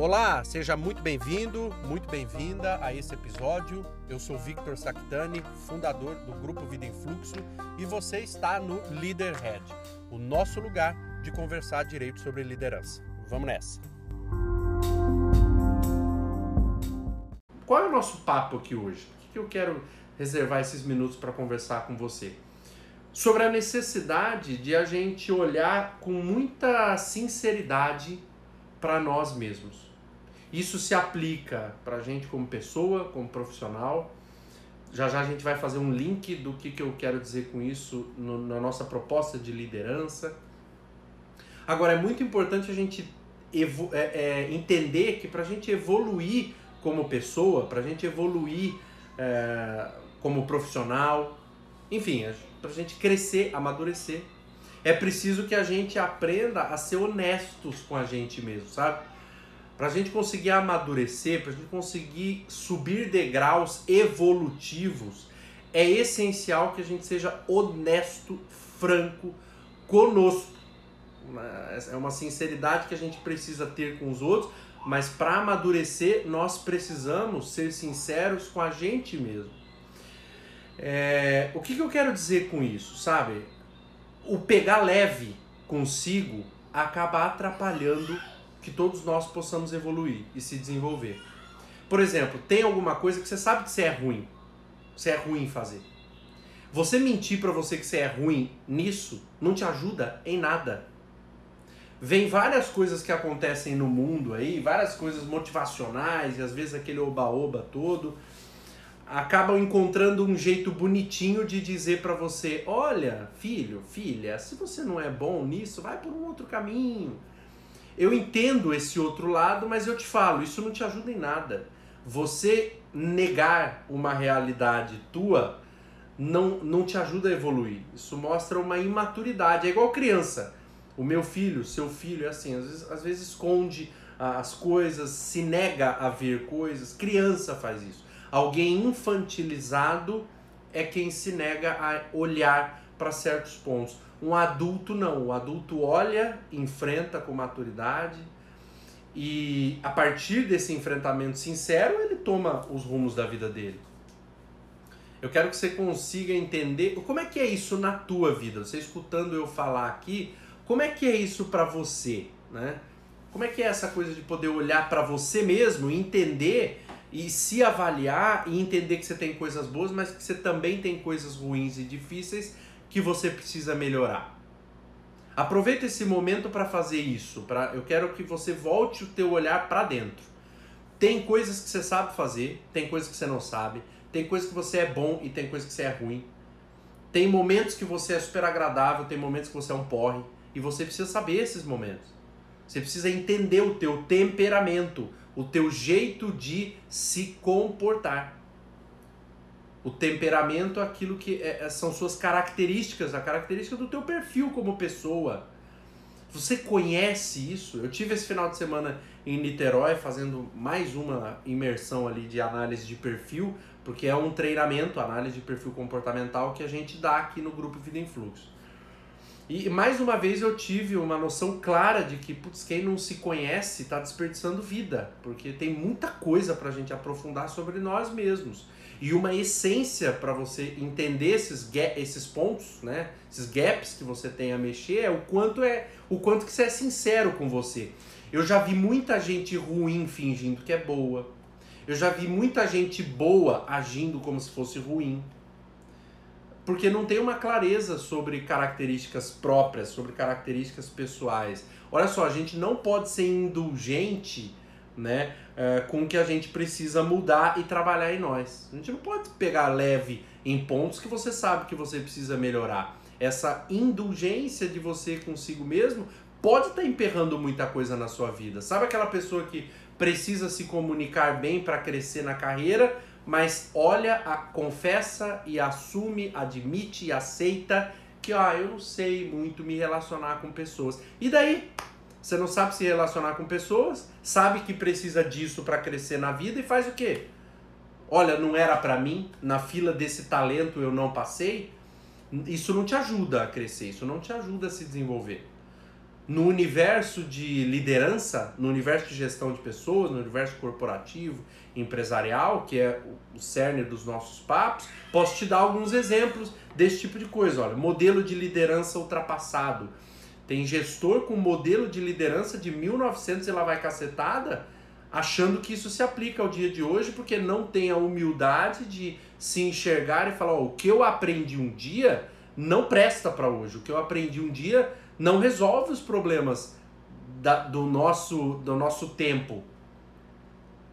Olá, seja muito bem-vindo, muito bem-vinda a esse episódio. Eu sou Victor Sactani, fundador do Grupo Vida em Fluxo, e você está no Leaderhead, o nosso lugar de conversar direito sobre liderança. Vamos nessa. Qual é o nosso papo aqui hoje? O que eu quero reservar esses minutos para conversar com você? Sobre a necessidade de a gente olhar com muita sinceridade para nós mesmos. Isso se aplica para a gente como pessoa, como profissional. Já já a gente vai fazer um link do que, que eu quero dizer com isso no, na nossa proposta de liderança. Agora, é muito importante a gente é, é, entender que para a gente evoluir como pessoa, para a gente evoluir é, como profissional, enfim, para a gente crescer, amadurecer, é preciso que a gente aprenda a ser honestos com a gente mesmo, sabe? Para a gente conseguir amadurecer, para a gente conseguir subir degraus evolutivos, é essencial que a gente seja honesto, franco conosco. É uma sinceridade que a gente precisa ter com os outros, mas para amadurecer, nós precisamos ser sinceros com a gente mesmo. É, o que, que eu quero dizer com isso, sabe? O pegar leve consigo acaba atrapalhando que todos nós possamos evoluir e se desenvolver. Por exemplo, tem alguma coisa que você sabe que você é ruim, você é ruim fazer. Você mentir para você que você é ruim nisso não te ajuda em nada. Vem várias coisas que acontecem no mundo aí, várias coisas motivacionais e às vezes aquele oba-oba todo, acabam encontrando um jeito bonitinho de dizer para você: olha, filho, filha, se você não é bom nisso, vai por um outro caminho eu entendo esse outro lado, mas eu te falo, isso não te ajuda em nada. Você negar uma realidade tua não, não te ajuda a evoluir. Isso mostra uma imaturidade. É igual criança. O meu filho, seu filho, é assim, às vezes, às vezes esconde as coisas, se nega a ver coisas. Criança faz isso. Alguém infantilizado é quem se nega a olhar para certos pontos. Um adulto não. O adulto olha, enfrenta com maturidade e a partir desse enfrentamento sincero ele toma os rumos da vida dele. Eu quero que você consiga entender como é que é isso na tua vida. Você escutando eu falar aqui, como é que é isso para você, né? Como é que é essa coisa de poder olhar para você mesmo, entender e se avaliar e entender que você tem coisas boas, mas que você também tem coisas ruins e difíceis que você precisa melhorar. Aproveita esse momento para fazer isso. Pra, eu quero que você volte o teu olhar para dentro. Tem coisas que você sabe fazer, tem coisas que você não sabe, tem coisas que você é bom e tem coisas que você é ruim. Tem momentos que você é super agradável, tem momentos que você é um porre e você precisa saber esses momentos. Você precisa entender o teu temperamento, o teu jeito de se comportar. O temperamento, aquilo que é, é, são suas características, a característica do teu perfil como pessoa. Você conhece isso? Eu tive esse final de semana em Niterói fazendo mais uma imersão ali de análise de perfil, porque é um treinamento, análise de perfil comportamental que a gente dá aqui no grupo Vida em Fluxo. E mais uma vez eu tive uma noção clara de que, putz, quem não se conhece está desperdiçando vida, porque tem muita coisa para a gente aprofundar sobre nós mesmos. E uma essência para você entender esses, esses pontos, né? Esses gaps que você tem a mexer é o quanto é o quanto que você é sincero com você. Eu já vi muita gente ruim fingindo que é boa. Eu já vi muita gente boa agindo como se fosse ruim. Porque não tem uma clareza sobre características próprias, sobre características pessoais. Olha só, a gente não pode ser indulgente né, é, com que a gente precisa mudar e trabalhar em nós. A gente não pode pegar leve em pontos que você sabe que você precisa melhorar. Essa indulgência de você consigo mesmo pode estar tá emperrando muita coisa na sua vida. Sabe aquela pessoa que precisa se comunicar bem para crescer na carreira, mas olha, a, confessa e assume, admite e aceita que ah, eu não sei muito me relacionar com pessoas. E daí? Você não sabe se relacionar com pessoas, sabe que precisa disso para crescer na vida e faz o quê? Olha, não era para mim, na fila desse talento eu não passei. Isso não te ajuda a crescer, isso não te ajuda a se desenvolver. No universo de liderança, no universo de gestão de pessoas, no universo corporativo, empresarial, que é o cerne dos nossos papos, posso te dar alguns exemplos desse tipo de coisa. Olha, modelo de liderança ultrapassado. Tem gestor com modelo de liderança de 1900 e lá vai cacetada, achando que isso se aplica ao dia de hoje, porque não tem a humildade de se enxergar e falar: oh, o que eu aprendi um dia não presta para hoje. O que eu aprendi um dia não resolve os problemas da, do, nosso, do nosso tempo.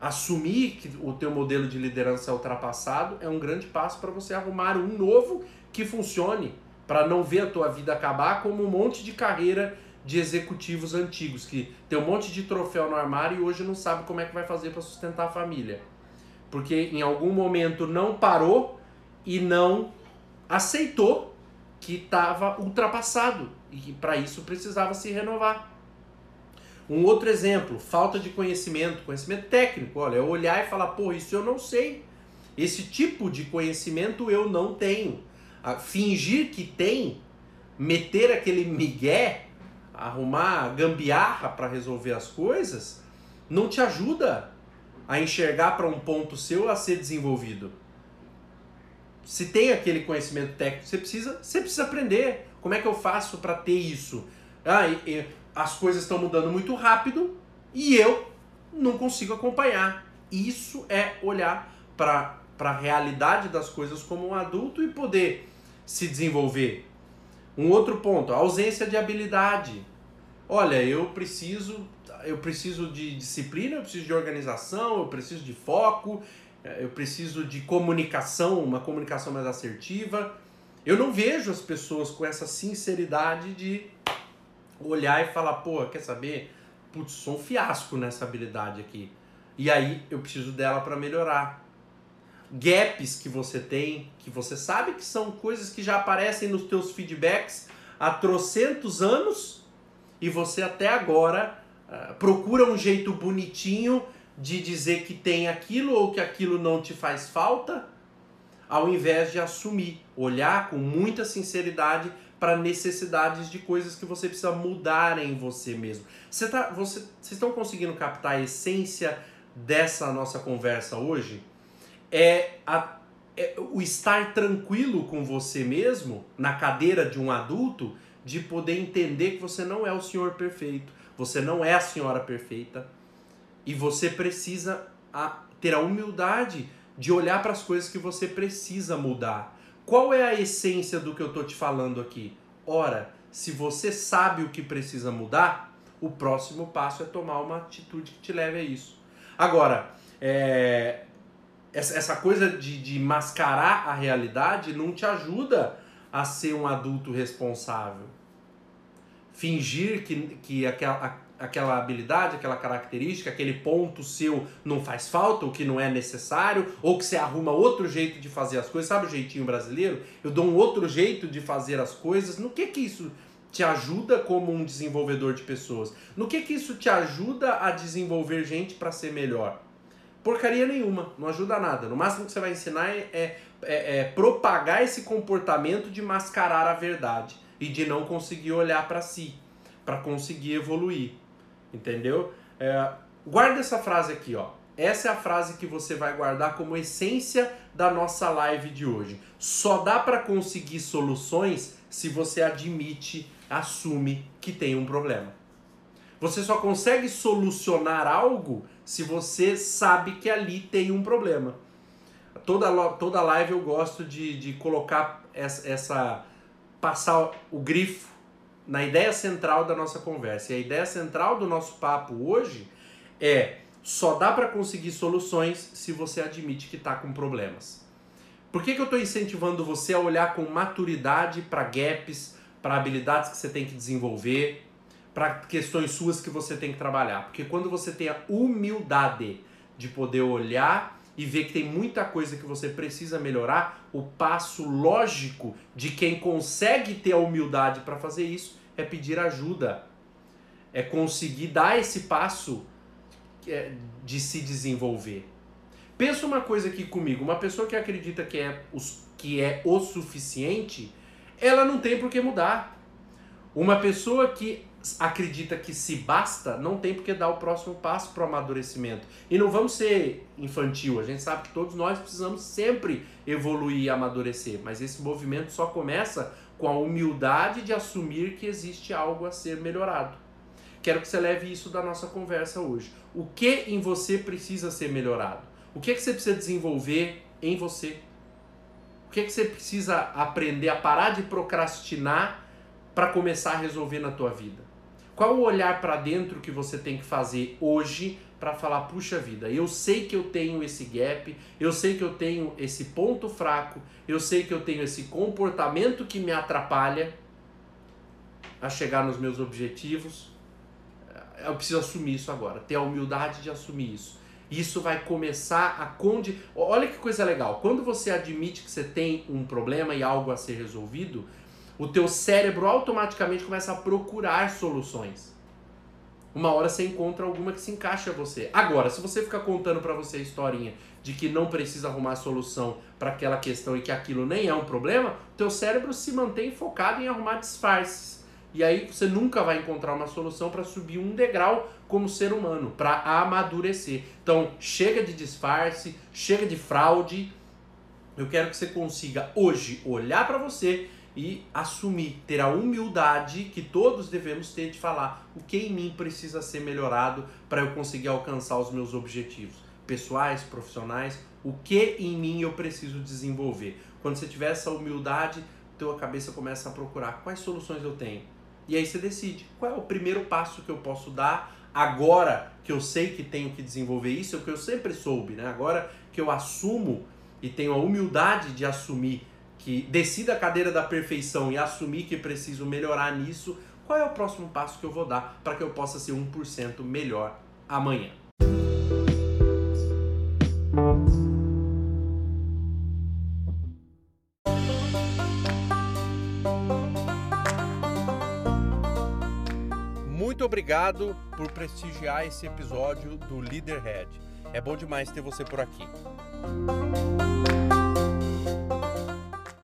Assumir que o teu modelo de liderança é ultrapassado é um grande passo para você arrumar um novo que funcione, para não ver a tua vida acabar como um monte de carreira de executivos antigos que tem um monte de troféu no armário e hoje não sabe como é que vai fazer para sustentar a família. Porque em algum momento não parou e não aceitou que estava ultrapassado e para isso precisava se renovar. Um outro exemplo, falta de conhecimento, conhecimento técnico. Olha, é olhar e falar, pô, isso eu não sei. Esse tipo de conhecimento eu não tenho. fingir que tem, meter aquele migué, arrumar gambiarra para resolver as coisas, não te ajuda a enxergar para um ponto seu a ser desenvolvido. Se tem aquele conhecimento técnico, você precisa, você precisa aprender. Como é que eu faço para ter isso? Ah, e, e, as coisas estão mudando muito rápido e eu não consigo acompanhar. Isso é olhar para a realidade das coisas como um adulto e poder se desenvolver. Um outro ponto, a ausência de habilidade. Olha, eu preciso, eu preciso de disciplina, eu preciso de organização, eu preciso de foco, eu preciso de comunicação, uma comunicação mais assertiva. Eu não vejo as pessoas com essa sinceridade de olhar e falar, pô, quer saber? Putz, sou um fiasco nessa habilidade aqui. E aí eu preciso dela para melhorar. Gaps que você tem, que você sabe que são coisas que já aparecem nos teus feedbacks há trocentos anos e você até agora uh, procura um jeito bonitinho de dizer que tem aquilo ou que aquilo não te faz falta ao invés de assumir, olhar com muita sinceridade para necessidades de coisas que você precisa mudar em você mesmo. Você tá, você, vocês estão conseguindo captar a essência dessa nossa conversa hoje? É, a, é o estar tranquilo com você mesmo, na cadeira de um adulto, de poder entender que você não é o senhor perfeito, você não é a senhora perfeita, e você precisa a, ter a humildade de olhar para as coisas que você precisa mudar. Qual é a essência do que eu estou te falando aqui? Ora, se você sabe o que precisa mudar, o próximo passo é tomar uma atitude que te leve a isso. Agora, é, essa coisa de, de mascarar a realidade não te ajuda a ser um adulto responsável. Fingir que, que aquela, aquela habilidade, aquela característica, aquele ponto seu não faz falta, ou que não é necessário, ou que você arruma outro jeito de fazer as coisas, sabe o jeitinho brasileiro? Eu dou um outro jeito de fazer as coisas. No que que isso te ajuda como um desenvolvedor de pessoas? No que que isso te ajuda a desenvolver gente para ser melhor? Porcaria nenhuma, não ajuda nada. No máximo que você vai ensinar é, é, é, é propagar esse comportamento de mascarar a verdade e de não conseguir olhar para si, para conseguir evoluir. Entendeu? É, guarda essa frase aqui, ó. Essa é a frase que você vai guardar como essência da nossa live de hoje. Só dá para conseguir soluções se você admite, assume que tem um problema. Você só consegue solucionar algo se você sabe que ali tem um problema. Toda, toda live eu gosto de, de colocar essa, essa. passar o grifo na ideia central da nossa conversa. E a ideia central do nosso papo hoje é só dá para conseguir soluções se você admite que está com problemas. Por que, que eu estou incentivando você a olhar com maturidade para gaps, para habilidades que você tem que desenvolver, para questões suas que você tem que trabalhar? Porque quando você tem a humildade de poder olhar e ver que tem muita coisa que você precisa melhorar, o passo lógico de quem consegue ter a humildade para fazer isso é pedir ajuda. É conseguir dar esse passo é, de se desenvolver. Pensa uma coisa aqui comigo, uma pessoa que acredita que é, os, que é o suficiente, ela não tem por que mudar. Uma pessoa que acredita que se basta, não tem porque dar o próximo passo para o amadurecimento. E não vamos ser infantil, a gente sabe que todos nós precisamos sempre evoluir e amadurecer, mas esse movimento só começa com a humildade de assumir que existe algo a ser melhorado. Quero que você leve isso da nossa conversa hoje. O que em você precisa ser melhorado? O que, é que você precisa desenvolver em você? O que, é que você precisa aprender a parar de procrastinar para começar a resolver na tua vida? Qual o olhar para dentro que você tem que fazer hoje para falar, puxa vida, eu sei que eu tenho esse gap, eu sei que eu tenho esse ponto fraco, eu sei que eu tenho esse comportamento que me atrapalha a chegar nos meus objetivos. Eu preciso assumir isso agora, ter a humildade de assumir isso. Isso vai começar a conde. Olha que coisa legal. Quando você admite que você tem um problema e algo a ser resolvido, o teu cérebro automaticamente começa a procurar soluções. Uma hora você encontra alguma que se encaixa a você. Agora, se você ficar contando para você a historinha de que não precisa arrumar solução para aquela questão e que aquilo nem é um problema, teu cérebro se mantém focado em arrumar disfarces. E aí você nunca vai encontrar uma solução para subir um degrau como ser humano, para amadurecer. Então, chega de disfarce, chega de fraude. Eu quero que você consiga hoje olhar para você e assumir, ter a humildade que todos devemos ter de falar o que em mim precisa ser melhorado para eu conseguir alcançar os meus objetivos pessoais, profissionais, o que em mim eu preciso desenvolver. Quando você tiver essa humildade, tua cabeça começa a procurar quais soluções eu tenho. E aí você decide qual é o primeiro passo que eu posso dar agora que eu sei que tenho que desenvolver isso, é o que eu sempre soube, né? Agora que eu assumo e tenho a humildade de assumir que decida a cadeira da perfeição e assumir que preciso melhorar nisso, qual é o próximo passo que eu vou dar para que eu possa ser 1% melhor amanhã? Muito obrigado por prestigiar esse episódio do Leaderhead. É bom demais ter você por aqui.